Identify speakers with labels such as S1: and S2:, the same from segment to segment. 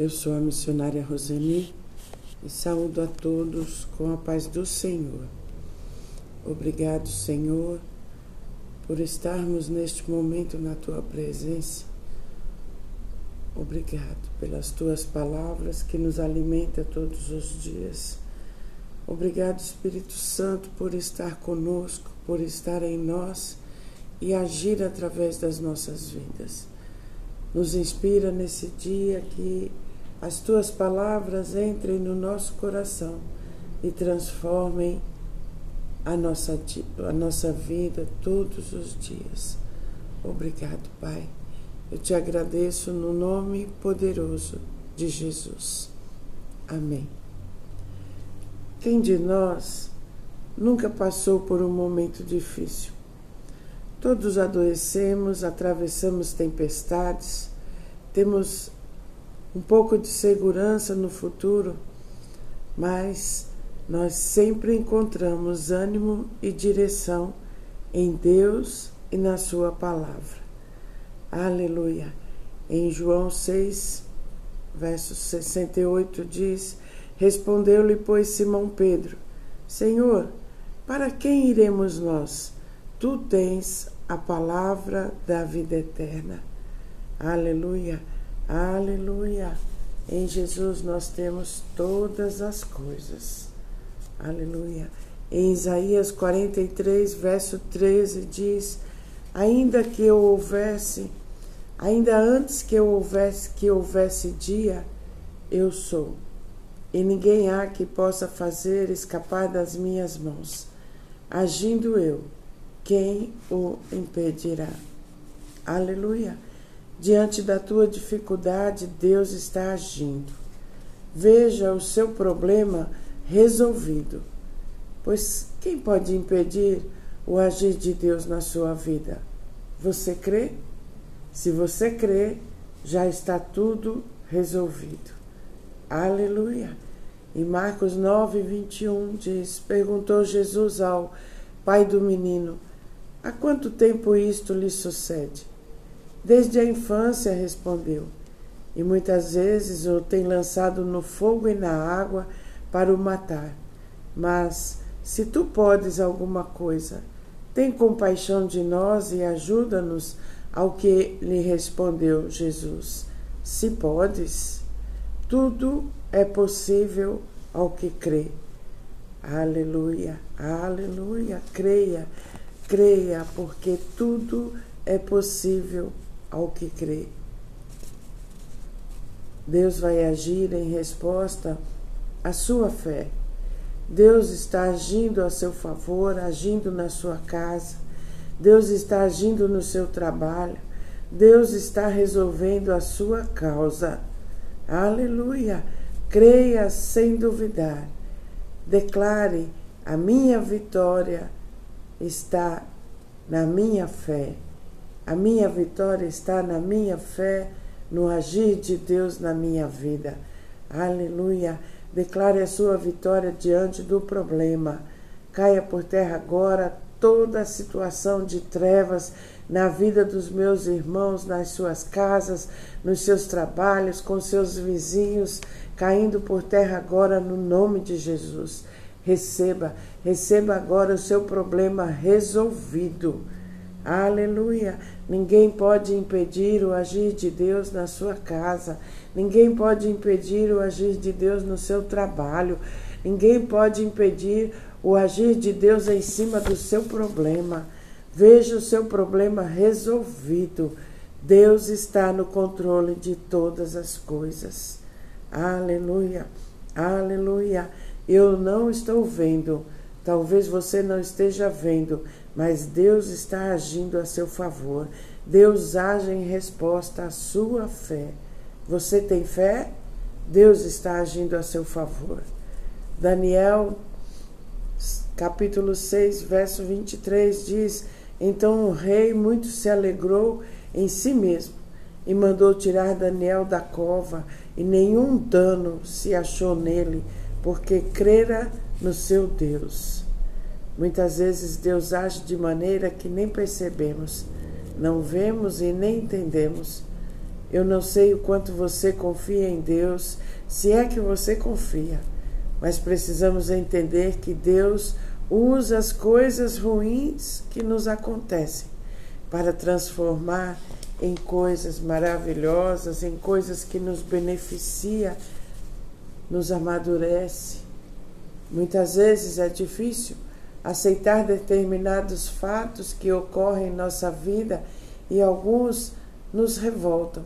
S1: Eu sou a missionária Roseni e saúdo a todos com a paz do Senhor. Obrigado, Senhor, por estarmos neste momento na tua presença. Obrigado pelas tuas palavras que nos alimenta todos os dias. Obrigado, Espírito Santo, por estar conosco, por estar em nós e agir através das nossas vidas. Nos inspira nesse dia que as tuas palavras entrem no nosso coração e transformem a nossa, a nossa vida todos os dias. Obrigado, Pai. Eu te agradeço no nome poderoso de Jesus. Amém. Quem de nós nunca passou por um momento difícil? Todos adoecemos, atravessamos tempestades, temos um pouco de segurança no futuro, mas nós sempre encontramos ânimo e direção em Deus e na Sua palavra. Aleluia. Em João 6, verso 68 diz: Respondeu-lhe, pois, Simão Pedro: Senhor, para quem iremos nós? Tu tens a palavra da vida eterna. Aleluia. Aleluia. Em Jesus nós temos todas as coisas. Aleluia. Em Isaías 43, verso 13 diz: Ainda que eu houvesse, ainda antes que eu houvesse que houvesse dia, eu sou. E ninguém há que possa fazer escapar das minhas mãos. Agindo eu, quem o impedirá? Aleluia. Diante da tua dificuldade, Deus está agindo. Veja o seu problema resolvido. Pois quem pode impedir o agir de Deus na sua vida? Você crê? Se você crê, já está tudo resolvido. Aleluia. Em Marcos 9, 21 diz: Perguntou Jesus ao pai do menino: Há quanto tempo isto lhe sucede? Desde a infância, respondeu, e muitas vezes o tem lançado no fogo e na água para o matar. Mas, se tu podes alguma coisa, tem compaixão de nós e ajuda-nos. Ao que lhe respondeu Jesus: Se podes, tudo é possível ao que crê. Aleluia, aleluia. Creia, creia, porque tudo é possível ao que crê. Deus vai agir em resposta à sua fé. Deus está agindo a seu favor, agindo na sua casa. Deus está agindo no seu trabalho. Deus está resolvendo a sua causa. Aleluia! Creia sem duvidar. Declare: a minha vitória está na minha fé. A minha vitória está na minha fé, no agir de Deus na minha vida. Aleluia. Declare a sua vitória diante do problema. Caia por terra agora toda a situação de trevas na vida dos meus irmãos, nas suas casas, nos seus trabalhos, com seus vizinhos, caindo por terra agora no nome de Jesus. Receba, receba agora o seu problema resolvido. Aleluia. Ninguém pode impedir o agir de Deus na sua casa. Ninguém pode impedir o agir de Deus no seu trabalho. Ninguém pode impedir o agir de Deus em cima do seu problema. Veja o seu problema resolvido. Deus está no controle de todas as coisas. Aleluia. Aleluia. Eu não estou vendo. Talvez você não esteja vendo, mas Deus está agindo a seu favor. Deus age em resposta à sua fé. Você tem fé? Deus está agindo a seu favor. Daniel, capítulo 6, verso 23 diz: Então o rei muito se alegrou em si mesmo e mandou tirar Daniel da cova, e nenhum dano se achou nele, porque crera no seu Deus. Muitas vezes Deus age de maneira que nem percebemos, não vemos e nem entendemos. Eu não sei o quanto você confia em Deus, se é que você confia, mas precisamos entender que Deus usa as coisas ruins que nos acontecem para transformar em coisas maravilhosas, em coisas que nos beneficia, nos amadurece. Muitas vezes é difícil aceitar determinados fatos que ocorrem em nossa vida e alguns nos revoltam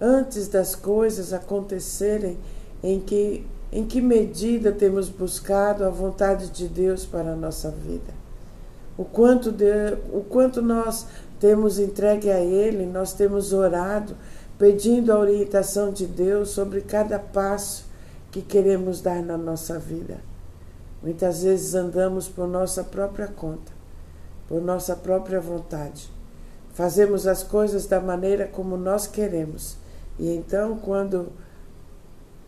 S1: antes das coisas acontecerem, em que, em que medida temos buscado a vontade de Deus para a nossa vida. O quanto, de, o quanto nós temos entregue a Ele, nós temos orado, pedindo a orientação de Deus sobre cada passo que queremos dar na nossa vida. Muitas vezes andamos por nossa própria conta, por nossa própria vontade. Fazemos as coisas da maneira como nós queremos e então, quando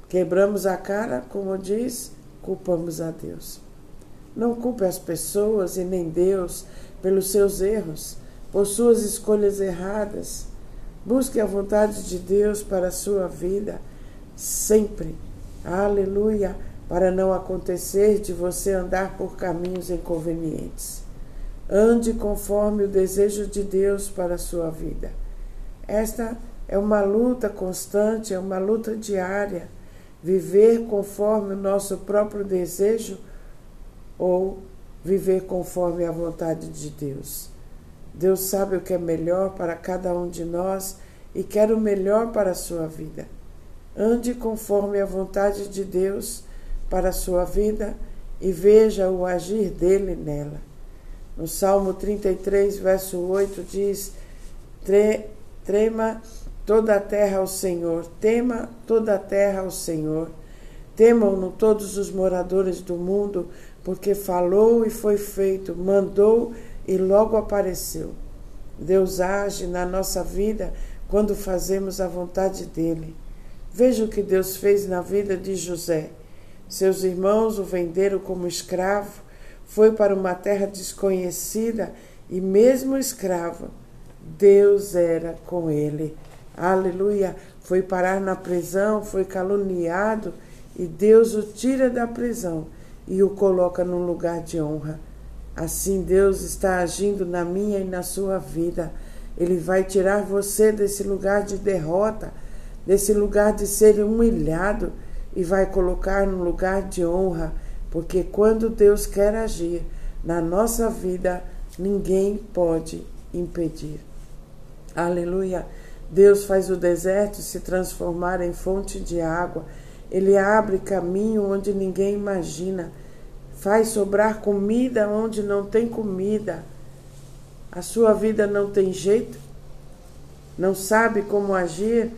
S1: quebramos a cara, como diz, culpamos a Deus. Não culpe as pessoas e nem Deus pelos seus erros, por suas escolhas erradas. Busque a vontade de Deus para a sua vida sempre. Aleluia! Para não acontecer de você andar por caminhos inconvenientes. Ande conforme o desejo de Deus para a sua vida. Esta é uma luta constante, é uma luta diária. Viver conforme o nosso próprio desejo ou viver conforme a vontade de Deus. Deus sabe o que é melhor para cada um de nós e quer o melhor para a sua vida. Ande conforme a vontade de Deus para a sua vida e veja o agir dele nela. No Salmo 33, verso 8 diz: Trema toda a terra ao Senhor, tema toda a terra ao Senhor. Temam-no todos os moradores do mundo, porque falou e foi feito, mandou e logo apareceu. Deus age na nossa vida quando fazemos a vontade dele. Veja o que Deus fez na vida de José. Seus irmãos o venderam como escravo, foi para uma terra desconhecida e, mesmo escravo, Deus era com ele aleluia, foi parar na prisão, foi caluniado e Deus o tira da prisão e o coloca num lugar de honra. Assim Deus está agindo na minha e na sua vida. Ele vai tirar você desse lugar de derrota, desse lugar de ser humilhado e vai colocar num lugar de honra, porque quando Deus quer agir na nossa vida, ninguém pode impedir. Aleluia. Deus faz o deserto se transformar em fonte de água. Ele abre caminho onde ninguém imagina. Faz sobrar comida onde não tem comida. A sua vida não tem jeito? Não sabe como agir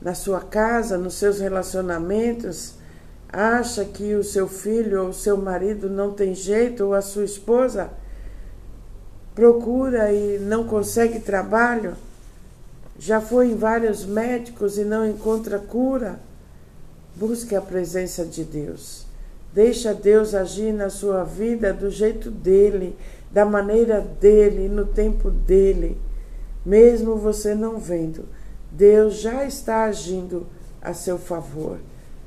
S1: na sua casa, nos seus relacionamentos? Acha que o seu filho ou o seu marido não tem jeito ou a sua esposa procura e não consegue trabalho? Já foi em vários médicos e não encontra cura? Busque a presença de Deus. Deixa Deus agir na sua vida do jeito dele, da maneira dele, no tempo dele. Mesmo você não vendo, Deus já está agindo a seu favor.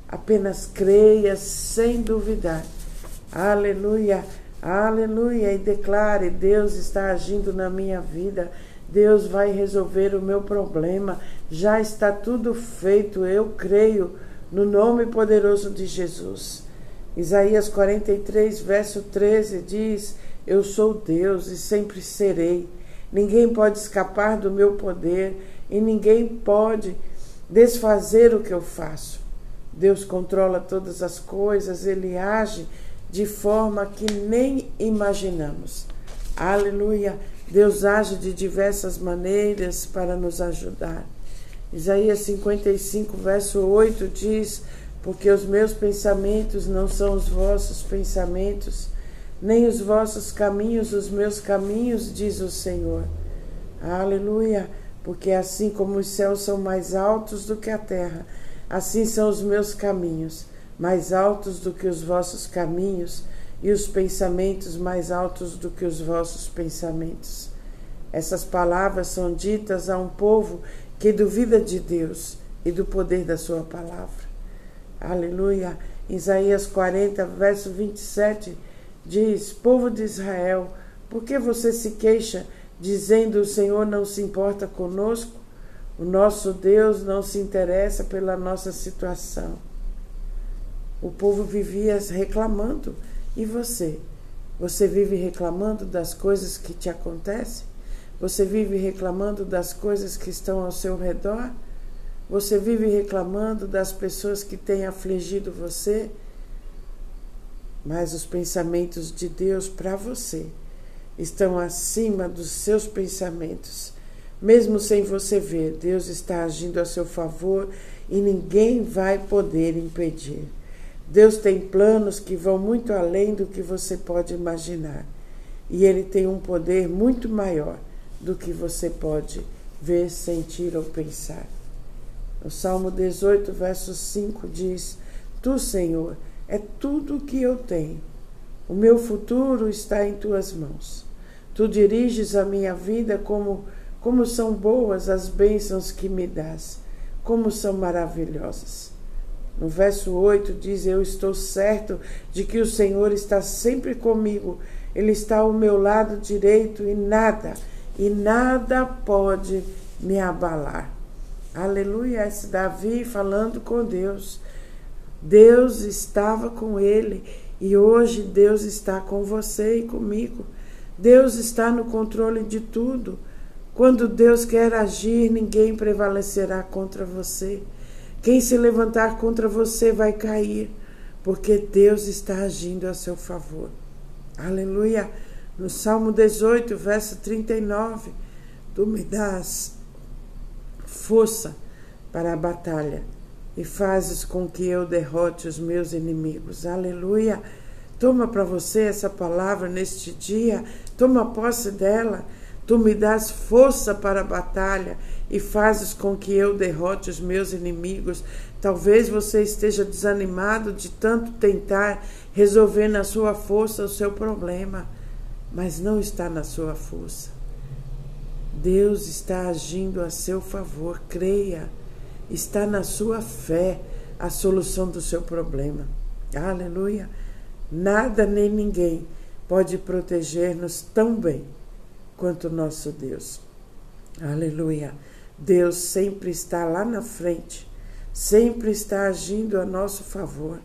S1: Apenas creia sem duvidar. Aleluia, aleluia. E declare: Deus está agindo na minha vida. Deus vai resolver o meu problema. Já está tudo feito, eu creio no nome poderoso de Jesus. Isaías 43, verso 13 diz: Eu sou Deus e sempre serei. Ninguém pode escapar do meu poder e ninguém pode desfazer o que eu faço. Deus controla todas as coisas, ele age de forma que nem imaginamos. Aleluia. Deus age de diversas maneiras para nos ajudar. Isaías 55, verso 8 diz: Porque os meus pensamentos não são os vossos pensamentos, nem os vossos caminhos os meus caminhos, diz o Senhor. Aleluia! Porque assim como os céus são mais altos do que a terra, assim são os meus caminhos, mais altos do que os vossos caminhos, e os pensamentos mais altos do que os vossos pensamentos. Essas palavras são ditas a um povo que duvida de Deus e do poder da sua palavra. Aleluia. Isaías 40, verso 27 diz: Povo de Israel, por que você se queixa, dizendo o Senhor não se importa conosco? O nosso Deus não se interessa pela nossa situação. O povo vivia reclamando. E você? Você vive reclamando das coisas que te acontecem? Você vive reclamando das coisas que estão ao seu redor? Você vive reclamando das pessoas que têm afligido você? Mas os pensamentos de Deus para você estão acima dos seus pensamentos. Mesmo sem você ver, Deus está agindo a seu favor e ninguém vai poder impedir. Deus tem planos que vão muito além do que você pode imaginar. E Ele tem um poder muito maior do que você pode ver, sentir ou pensar. O Salmo 18, verso 5 diz: Tu, Senhor, é tudo o que eu tenho. O meu futuro está em tuas mãos. Tu diriges a minha vida como como são boas as bênçãos que me dás, como são maravilhosas. No verso 8 diz: Eu estou certo de que o Senhor está sempre comigo, Ele está ao meu lado direito e nada, e nada pode me abalar. Aleluia, esse Davi falando com Deus. Deus estava com ele e hoje Deus está com você e comigo. Deus está no controle de tudo. Quando Deus quer agir, ninguém prevalecerá contra você. Quem se levantar contra você vai cair, porque Deus está agindo a seu favor. Aleluia. No Salmo 18, verso 39, tu me dás força para a batalha e fazes com que eu derrote os meus inimigos. Aleluia. Toma para você essa palavra neste dia, toma posse dela. Tu me dás força para a batalha e fazes com que eu derrote os meus inimigos. Talvez você esteja desanimado de tanto tentar resolver na sua força o seu problema, mas não está na sua força. Deus está agindo a seu favor, creia. Está na sua fé a solução do seu problema. Aleluia. Nada nem ninguém pode proteger-nos tão bem quanto nosso Deus. Aleluia. Deus sempre está lá na frente, sempre está agindo a nosso favor,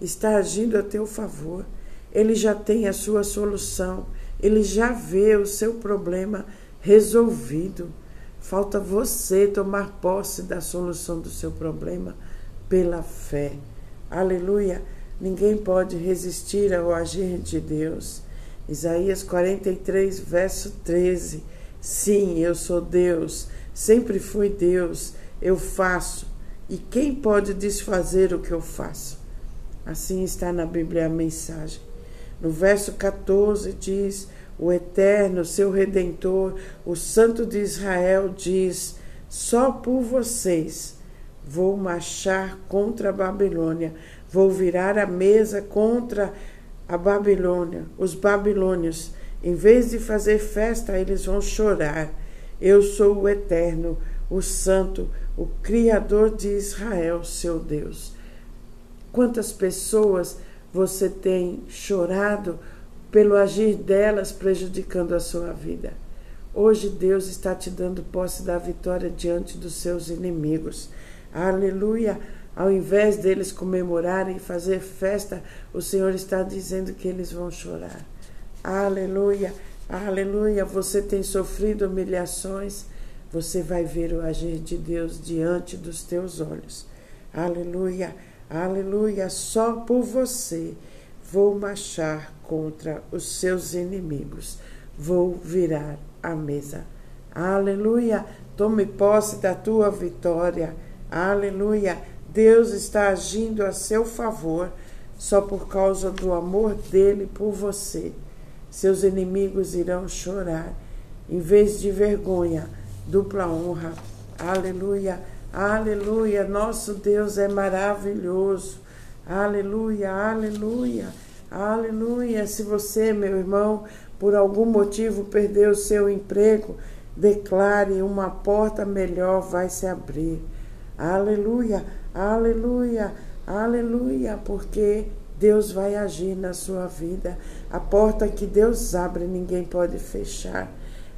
S1: está agindo a teu favor. Ele já tem a sua solução, ele já vê o seu problema resolvido. Falta você tomar posse da solução do seu problema pela fé. Aleluia! Ninguém pode resistir ao agir de Deus. Isaías 43, verso 13. Sim, eu sou Deus, sempre fui Deus, eu faço. E quem pode desfazer o que eu faço? Assim está na Bíblia a mensagem. No verso 14 diz: o Eterno, seu Redentor, o Santo de Israel, diz: Só por vocês vou marchar contra a Babilônia, vou virar a mesa contra a Babilônia, os babilônios. Em vez de fazer festa, eles vão chorar. Eu sou o Eterno, o Santo, o Criador de Israel, seu Deus. Quantas pessoas você tem chorado pelo agir delas prejudicando a sua vida. Hoje Deus está te dando posse da vitória diante dos seus inimigos. Aleluia! Ao invés deles comemorarem e fazer festa, o Senhor está dizendo que eles vão chorar. Aleluia! Aleluia! Você tem sofrido humilhações, você vai ver o agir de Deus diante dos teus olhos. Aleluia! Aleluia! Só por você vou marchar contra os seus inimigos. Vou virar a mesa. Aleluia! Tome posse da tua vitória. Aleluia! Deus está agindo a seu favor só por causa do amor dele por você. Seus inimigos irão chorar. Em vez de vergonha, dupla honra. Aleluia! Aleluia! Nosso Deus é maravilhoso. Aleluia! Aleluia! Aleluia! Se você, meu irmão, por algum motivo perdeu o seu emprego, Declare: uma porta melhor vai se abrir. Aleluia, aleluia, aleluia, porque Deus vai agir na sua vida. A porta que Deus abre, ninguém pode fechar.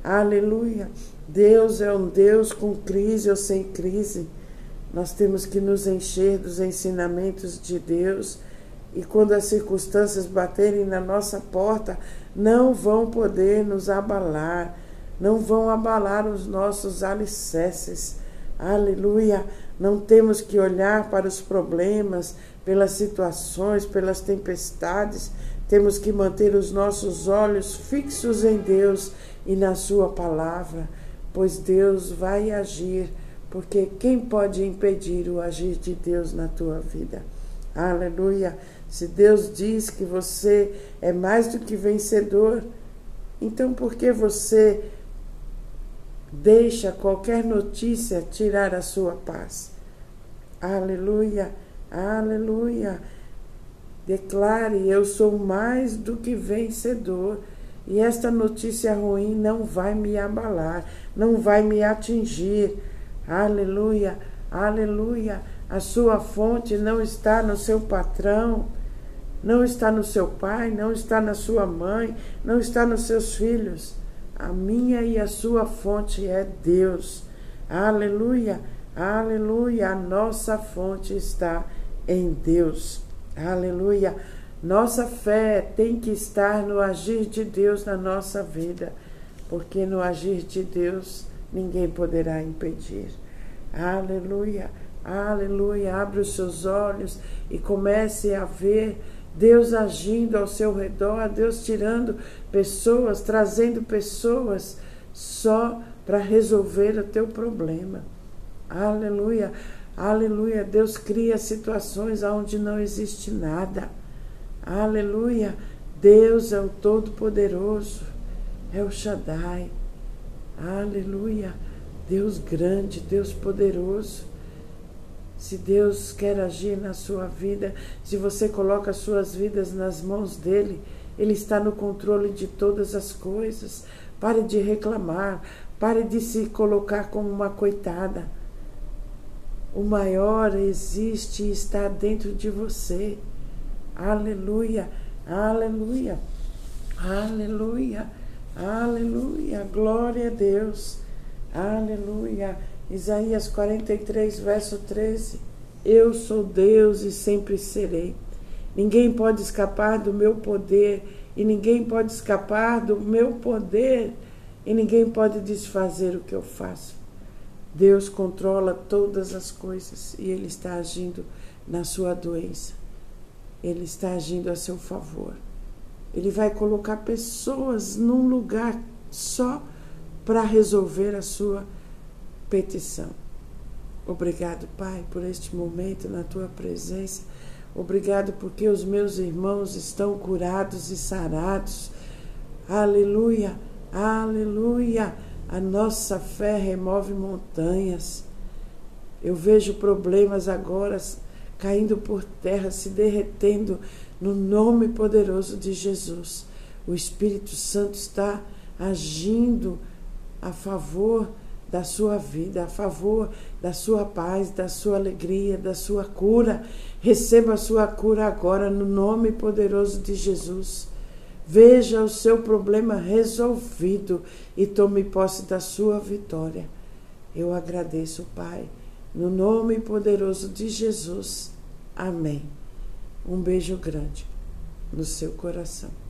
S1: Aleluia. Deus é um Deus com crise ou sem crise. Nós temos que nos encher dos ensinamentos de Deus. E quando as circunstâncias baterem na nossa porta, não vão poder nos abalar, não vão abalar os nossos alicerces. Aleluia! Não temos que olhar para os problemas, pelas situações, pelas tempestades. Temos que manter os nossos olhos fixos em Deus e na Sua palavra, pois Deus vai agir, porque quem pode impedir o agir de Deus na tua vida? Aleluia! Se Deus diz que você é mais do que vencedor, então por que você deixa qualquer notícia tirar a sua paz? Aleluia! Aleluia! Declare: Eu sou mais do que vencedor. E esta notícia ruim não vai me abalar, não vai me atingir. Aleluia, aleluia. A sua fonte não está no seu patrão, não está no seu pai, não está na sua mãe, não está nos seus filhos. A minha e a sua fonte é Deus. Aleluia, aleluia. A nossa fonte está em Deus. Aleluia. Nossa fé tem que estar no agir de Deus na nossa vida, porque no agir de Deus ninguém poderá impedir. Aleluia, aleluia. Abre os seus olhos e comece a ver Deus agindo ao seu redor, Deus tirando pessoas, trazendo pessoas só para resolver o teu problema. Aleluia, aleluia. Deus cria situações onde não existe nada. Aleluia! Deus é o Todo-Poderoso, é o Shaddai. Aleluia! Deus grande, Deus poderoso. Se Deus quer agir na sua vida, se você coloca as suas vidas nas mãos dele, ele está no controle de todas as coisas. Pare de reclamar, pare de se colocar como uma coitada. O maior existe e está dentro de você. Aleluia, aleluia, aleluia, aleluia. Glória a Deus, aleluia. Isaías 43, verso 13. Eu sou Deus e sempre serei. Ninguém pode escapar do meu poder, e ninguém pode escapar do meu poder, e ninguém pode desfazer o que eu faço. Deus controla todas as coisas e Ele está agindo na sua doença. Ele está agindo a seu favor. Ele vai colocar pessoas num lugar só para resolver a sua petição. Obrigado, Pai, por este momento na tua presença. Obrigado porque os meus irmãos estão curados e sarados. Aleluia, aleluia. A nossa fé remove montanhas. Eu vejo problemas agora caindo por terra, se derretendo no nome poderoso de Jesus. O Espírito Santo está agindo a favor da sua vida, a favor da sua paz, da sua alegria, da sua cura. Receba a sua cura agora no nome poderoso de Jesus. Veja o seu problema resolvido e tome posse da sua vitória. Eu agradeço, Pai, no nome poderoso de Jesus. Amém. Um beijo grande no seu coração.